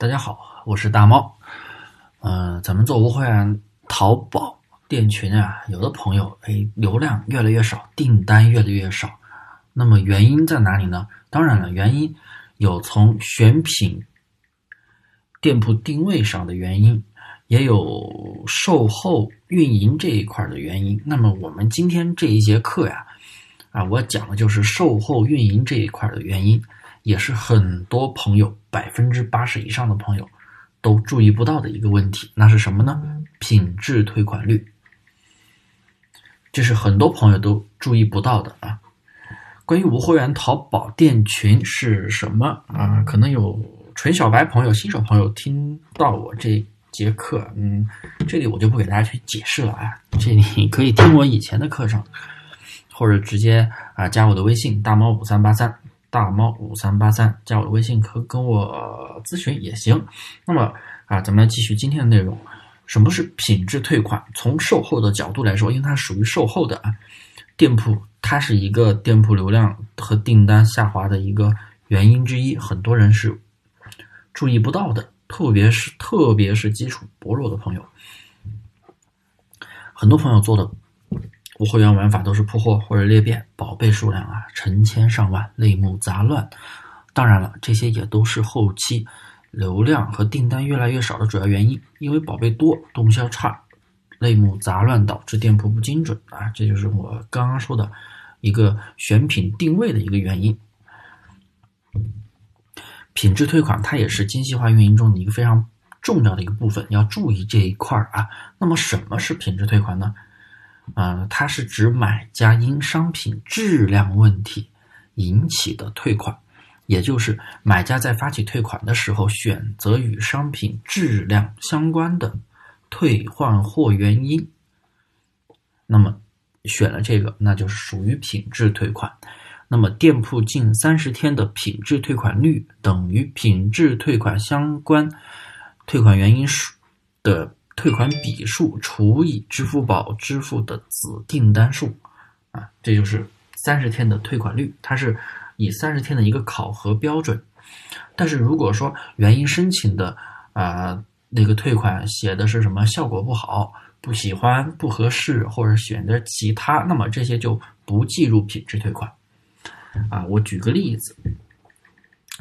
大家好，我是大猫。嗯、咱们做无会员淘宝店群啊，有的朋友哎，流量越来越少，订单越来越少。那么原因在哪里呢？当然了，原因有从选品、店铺定位上的原因，也有售后运营这一块的原因。那么我们今天这一节课呀，啊，我讲的就是售后运营这一块的原因，也是很多朋友百分之八十以上的朋友都注意不到的一个问题。那是什么呢？品质退款率，这是很多朋友都注意不到的啊。关于无货源淘宝店群是什么啊？可能有纯小白朋友、新手朋友听到我这节课，嗯，这里我就不给大家去解释了啊。这里可以听我以前的课程，或者直接啊加我的微信大猫五三八三大猫五三八三，加我的微信可跟我咨询也行。那么啊，咱们来继续今天的内容。什么是品质退款？从售后的角度来说，因为它属于售后的啊，店铺它是一个店铺流量和订单下滑的一个原因之一，很多人是注意不到的，特别是特别是基础薄弱的朋友，很多朋友做的无会员玩法都是铺货或者裂变，宝贝数量啊成千上万，类目杂乱。当然了，这些也都是后期流量和订单越来越少的主要原因，因为宝贝多，动销差，类目杂乱导致店铺不精准啊，这就是我刚刚说的一个选品定位的一个原因。品质退款它也是精细化运营中的一个非常重要的一个部分，要注意这一块儿啊。那么什么是品质退款呢？啊、它是指买家因商品质量问题引起的退款，也就是买家在发起退款的时候，选择与商品质量相关的退换货原因。那么选了这个，那就是属于品质退款。那么店铺近三十天的品质退款率等于品质退款相关退款原因数的退款笔数除以支付宝支付的子订单数，啊，这就是三十天的退款率，它是以三十天的一个考核标准。但是如果说原因申请的啊、那个退款写的是什么效果不好、不喜欢、不合适，或者选择其他，那么这些就不计入品质退款。啊，我举个例子，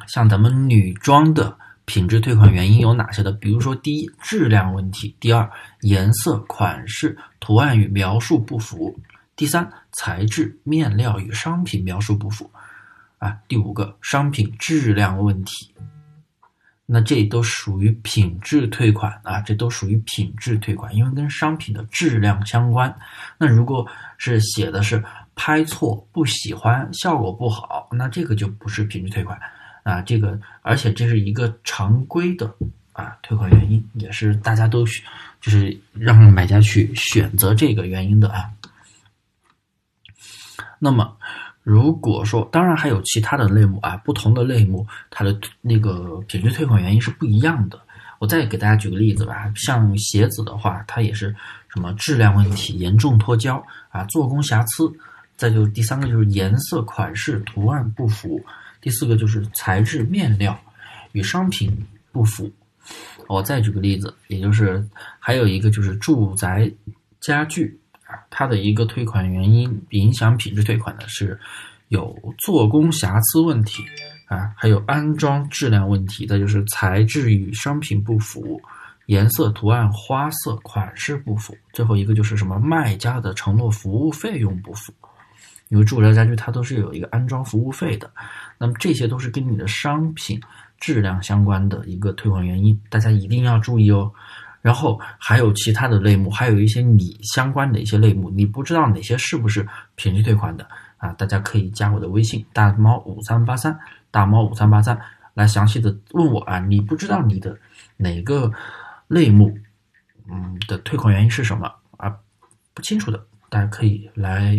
像咱们女装的品质退款原因有哪些的？比如说，第一，质量问题；第二，颜色、款式、图案与描述不符；第三，材质、面料与商品描述不符；啊，第五个，商品质量问题。那这都属于品质退款啊，这都属于品质退款，因为跟商品的质量相关。那如果是写的是拍错、不喜欢、效果不好，那这个就不是品质退款啊。这个而且这是一个常规的啊退款原因，也是大家都选就是让买家去选择这个原因的啊。那么如果说，当然还有其他的类目啊，不同的类目它的那个品质退款原因是不一样的。我再给大家举个例子吧，像鞋子的话，它也是什么质量问题、严重脱胶啊、做工瑕疵，再就第三个就是颜色、款式、图案不符，第四个就是材质、面料与商品不符。我再举个例子，也就是还有一个就是住宅家具啊，它的一个退款原因影响品质退款的是有做工瑕疵问题。啊，还有安装质量问题，再就是材质与商品不符，颜色、图案、花色、款式不符，最后一个就是什么卖家的承诺服务费用不符。因为住宅家具它都是有一个安装服务费的，那么这些都是跟你的商品质量相关的一个退款原因，大家一定要注意哦。然后还有其他的类目，还有一些你相关的一些类目，你不知道哪些是不是品质退款的啊？大家可以加我的微信大猫五三八三。大猫五三八三来详细的问我啊，你不知道你的哪个类目，嗯的退款原因是什么啊？不清楚的，大家可以来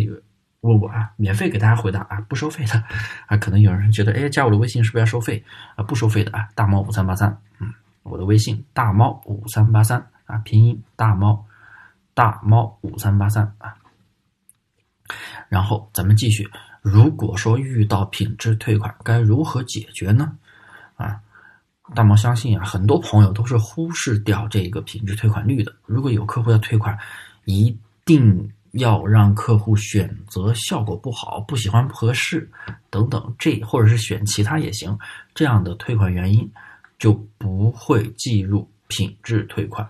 问我啊，免费给大家回答啊，不收费的啊。可能有人觉得，哎，加我的微信是不是要收费啊？不收费的啊，大猫五三八三，嗯，我的微信大猫五三八三啊，拼音大猫大猫五三八三啊。然后咱们继续。如果说遇到品质退款，该如何解决呢？啊，大猫相信啊，很多朋友都是忽视掉这个品质退款率的。如果有客户要退款，一定要让客户选择效果不好、不喜欢、不合适等等，这或者是选其他也行，这样的退款原因就不会计入品质退款。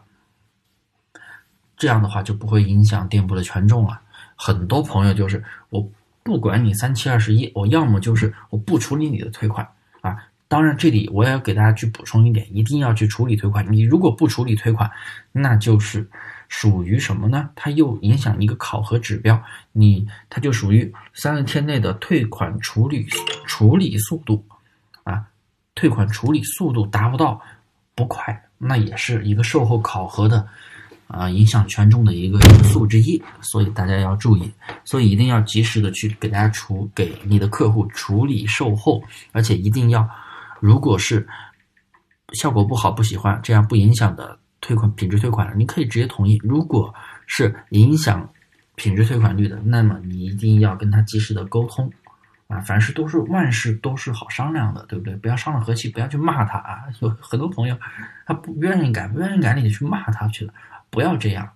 这样的话就不会影响店铺的权重了。很多朋友就是我不管你三七二十一，我要么就是我不处理你的退款啊。当然，这里我也要给大家去补充一点，一定要去处理退款。你如果不处理退款，那就是属于什么呢？它又影响一个考核指标，你它就属于三十天内的退款处理处理速度。啊，退款处理速度达不到不快，那也是一个售后考核的啊影响权重的一个因素之一，所以大家要注意，所以一定要及时的去给大家处给你的客户处理售后，而且一定要。如果是效果不好、不喜欢，这样不影响的退款品质退款了，你可以直接同意。如果是影响品质退款率的，那么你一定要跟他及时的沟通啊。凡事都是万事都是好商量的，对不对？不要伤了和气，不要去骂他啊。有很多朋友他不愿意改，不愿意改，你就去骂他去了。不要这样，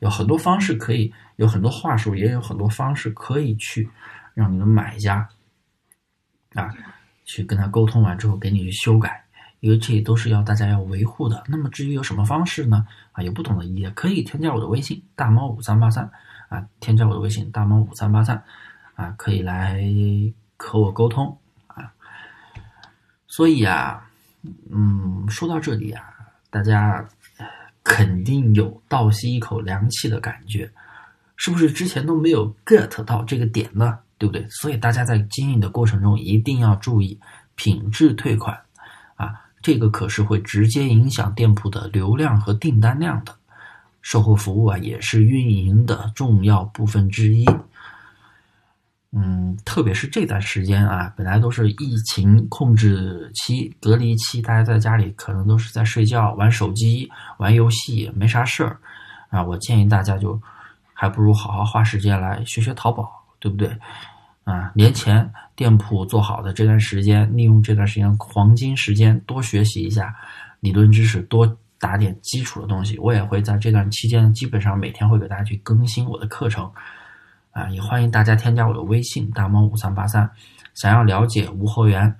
有很多方式可以，有很多话术，也有很多方式可以去让你的买家啊。去跟他沟通完之后，给你去修改，因为这都是要大家要维护的。那么至于有什么方式呢？啊，有不同的，也可以添加我的微信大猫五三八三啊，添加我的微信大猫五三八三啊，可以来和我沟通啊。所以啊，嗯，说到这里啊，大家肯定有倒吸一口凉气的感觉，是不是之前都没有 get 到这个点呢？对不对？所以大家在经营的过程中一定要注意品质退款，这个可是会直接影响店铺的流量和订单量的。售后服务啊，也是运营的重要部分之一。嗯，特别是这段时间啊，本来都是疫情控制期、隔离期，大家在家里可能都是在睡觉、玩手机、玩游戏，没啥事儿啊。我建议大家就还不如好好花时间来学学淘宝，对不对？啊，年前店铺做好的这段时间，利用这段时间黄金时间多学习一下理论知识，多打点基础的东西。我也会在这段期间，基本上每天会给大家去更新我的课程。啊，也欢迎大家添加我的微信大猫五三八三，想要了解无货源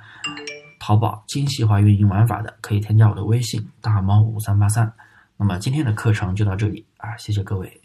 淘宝精细化运营玩法的，可以添加我的微信大猫五三八三。那么今天的课程就到这里啊，谢谢各位。